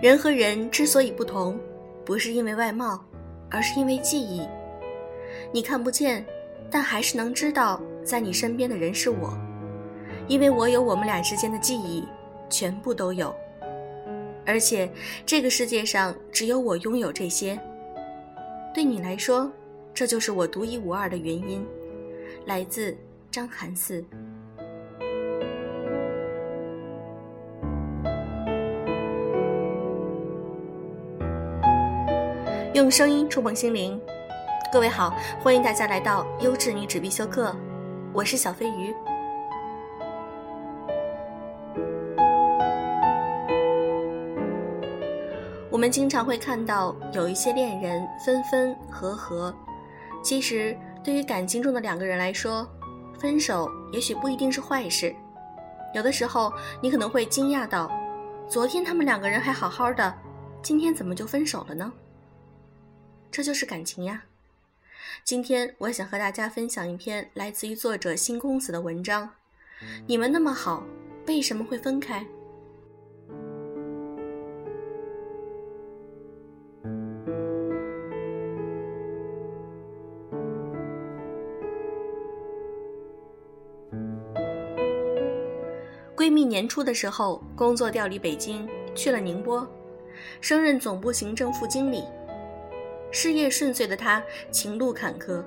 人和人之所以不同，不是因为外貌，而是因为记忆。你看不见，但还是能知道在你身边的人是我，因为我有我们俩之间的记忆，全部都有。而且这个世界上只有我拥有这些。对你来说，这就是我独一无二的原因，来自张寒寺。用声音触碰心灵，各位好，欢迎大家来到优质女纸必修课，我是小飞鱼。我们经常会看到有一些恋人分分合合，其实对于感情中的两个人来说，分手也许不一定是坏事。有的时候你可能会惊讶到，昨天他们两个人还好好的，今天怎么就分手了呢？这就是感情呀！今天我想和大家分享一篇来自于作者新公子的文章。你们那么好，为什么会分开？闺蜜年初的时候，工作调离北京，去了宁波，升任总部行政副经理。事业顺遂的她，情路坎坷。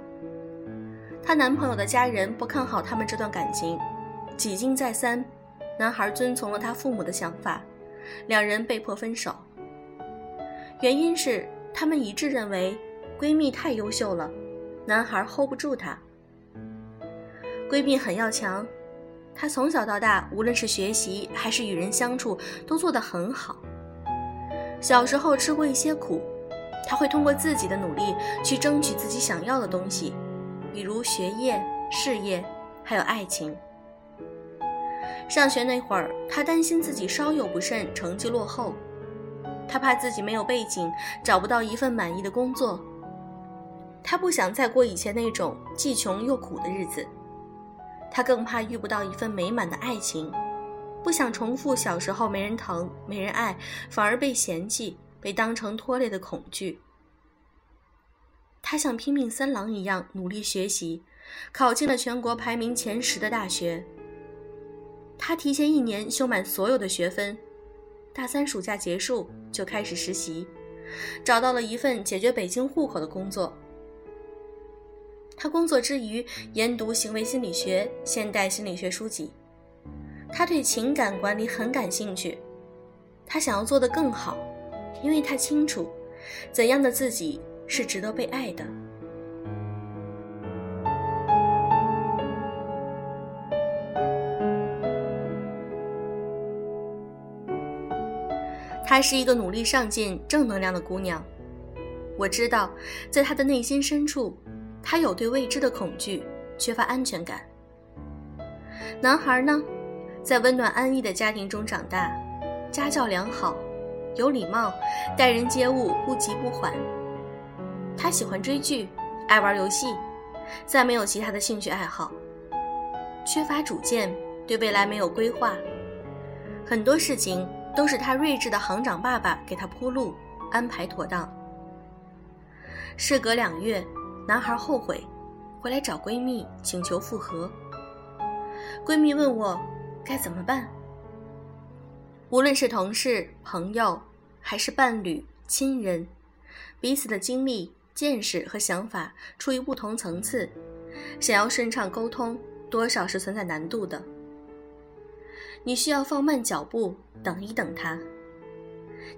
她男朋友的家人不看好他们这段感情，几经再三，男孩遵从了他父母的想法，两人被迫分手。原因是他们一致认为闺蜜太优秀了，男孩 hold 不住她。闺蜜很要强，她从小到大，无论是学习还是与人相处，都做得很好。小时候吃过一些苦。他会通过自己的努力去争取自己想要的东西，比如学业、事业，还有爱情。上学那会儿，他担心自己稍有不慎，成绩落后；他怕自己没有背景，找不到一份满意的工作；他不想再过以前那种既穷又苦的日子；他更怕遇不到一份美满的爱情，不想重复小时候没人疼、没人爱，反而被嫌弃。被当成拖累的恐惧，他像拼命三郎一样努力学习，考进了全国排名前十的大学。他提前一年修满所有的学分，大三暑假结束就开始实习，找到了一份解决北京户口的工作。他工作之余研读行为心理学、现代心理学书籍，他对情感管理很感兴趣，他想要做得更好。因为他清楚，怎样的自己是值得被爱的。她是一个努力上进、正能量的姑娘。我知道，在她的内心深处，她有对未知的恐惧，缺乏安全感。男孩呢，在温暖安逸的家庭中长大，家教良好。有礼貌，待人接物不急不缓。他喜欢追剧，爱玩游戏，再没有其他的兴趣爱好。缺乏主见，对未来没有规划。很多事情都是他睿智的行长爸爸给他铺路，安排妥当。事隔两月，男孩后悔，回来找闺蜜请求复合。闺蜜问我该怎么办。无论是同事、朋友，还是伴侣、亲人，彼此的经历、见识和想法处于不同层次，想要顺畅沟通，多少是存在难度的。你需要放慢脚步，等一等他；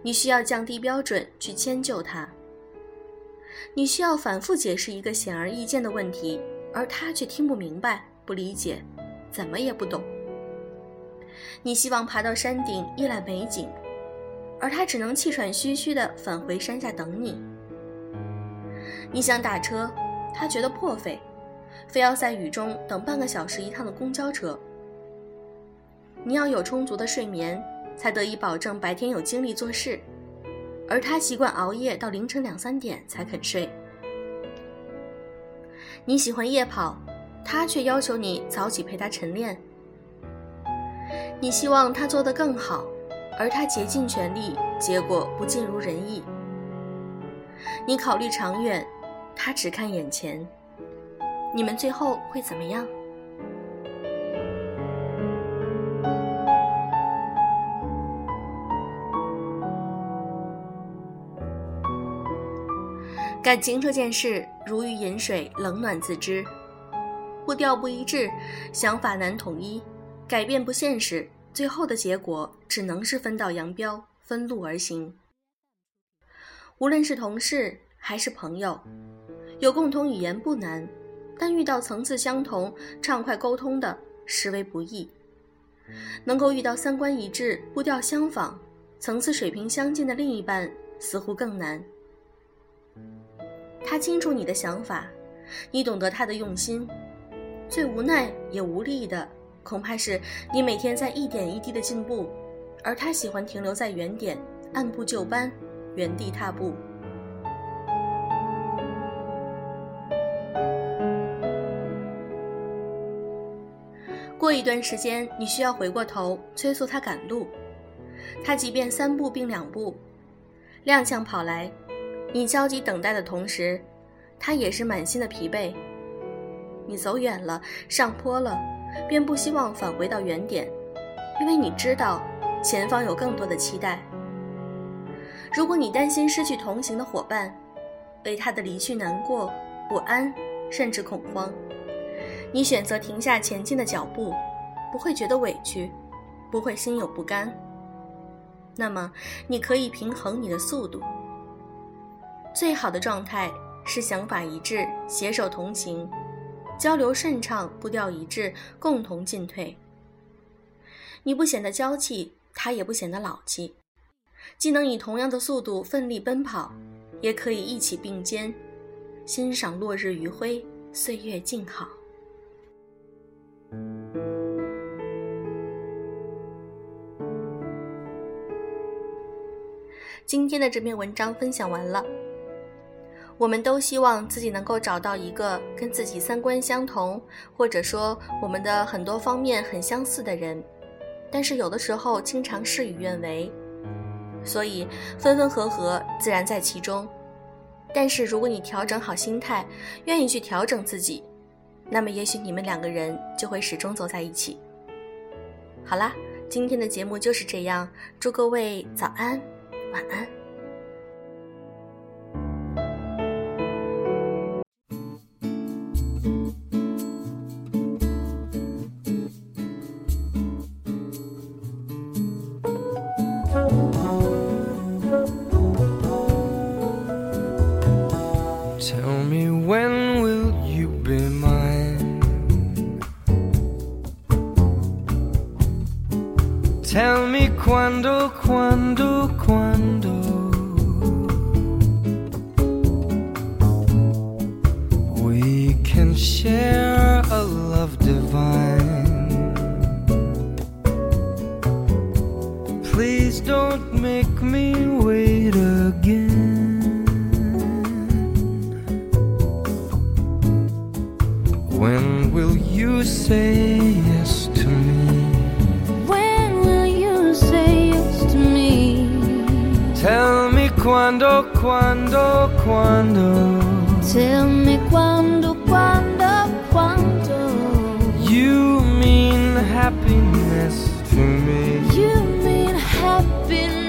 你需要降低标准，去迁就他；你需要反复解释一个显而易见的问题，而他却听不明白、不理解，怎么也不懂。你希望爬到山顶一览美景，而他只能气喘吁吁地返回山下等你。你想打车，他觉得破费，非要在雨中等半个小时一趟的公交车。你要有充足的睡眠，才得以保证白天有精力做事，而他习惯熬夜到凌晨两三点才肯睡。你喜欢夜跑，他却要求你早起陪他晨练。你希望他做得更好，而他竭尽全力，结果不尽如人意。你考虑长远，他只看眼前，你们最后会怎么样？感情这件事，如鱼饮水，冷暖自知。步调不一致，想法难统一，改变不现实，最后的结果只能是分道扬镳，分路而行。无论是同事还是朋友，有共同语言不难，但遇到层次相同、畅快沟通的，实为不易。能够遇到三观一致、步调相仿、层次水平相近的另一半，似乎更难。他清楚你的想法，你懂得他的用心。最无奈也无力的，恐怕是你每天在一点一滴的进步，而他喜欢停留在原点，按部就班，原地踏步。过一段时间，你需要回过头催促他赶路，他即便三步并两步，踉跄跑来。你焦急等待的同时，他也是满心的疲惫。你走远了，上坡了，便不希望返回到原点，因为你知道前方有更多的期待。如果你担心失去同行的伙伴，为他的离去难过、不安，甚至恐慌，你选择停下前进的脚步，不会觉得委屈，不会心有不甘。那么，你可以平衡你的速度。最好的状态是想法一致，携手同行，交流顺畅，步调一致，共同进退。你不显得娇气，他也不显得老气，既能以同样的速度奋力奔跑，也可以一起并肩，欣赏落日余晖，岁月静好。今天的这篇文章分享完了。我们都希望自己能够找到一个跟自己三观相同，或者说我们的很多方面很相似的人，但是有的时候经常事与愿违，所以分分合合自然在其中。但是如果你调整好心态，愿意去调整自己，那么也许你们两个人就会始终走在一起。好啦，今天的节目就是这样，祝各位早安，晚安。Tell me quando, quando, quando. We can share a love divine. Please don't make me wait again. Quando, quando. Tell me quando, quando, quando. You mean happiness to me. You mean happiness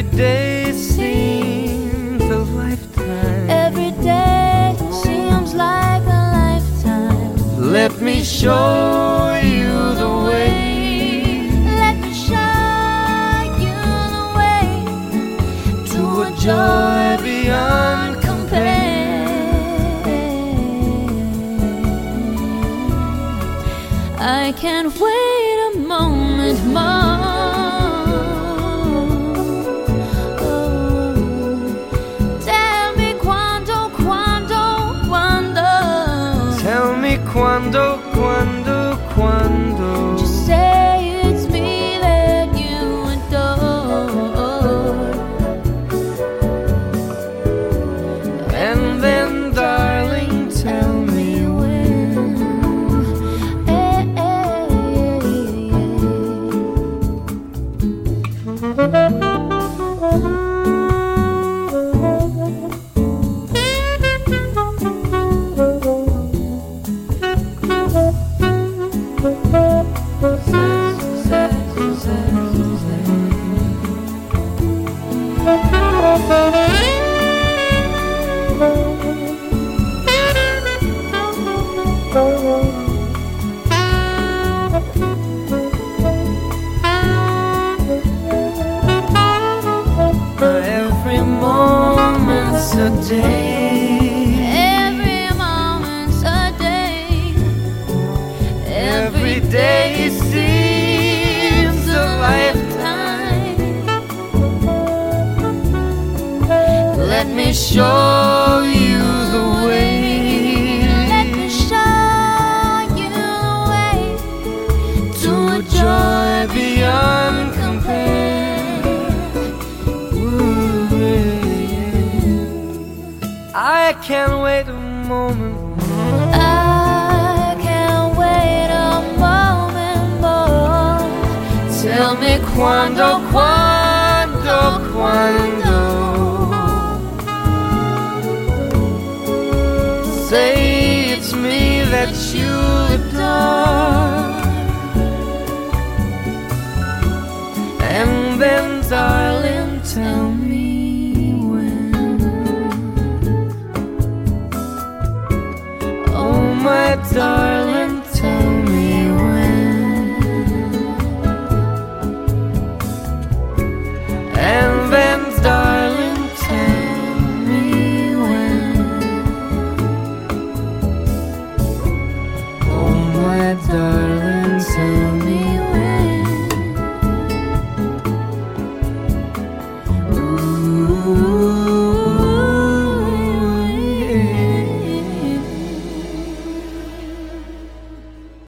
Every day seems a lifetime. Every day seems like a lifetime. Let me show you the way Let me show you the way to a joy beyond compare. I can't wait a moment more. Every moment's a day. Day seems a lifetime. Let me show you the way. Let me show you the way to a joy beyond compare. Ooh, yeah. I can't wait a moment cuando, cuando, cuando. Say it's me that you adore. And then, darling, tell me. Oh, my darling.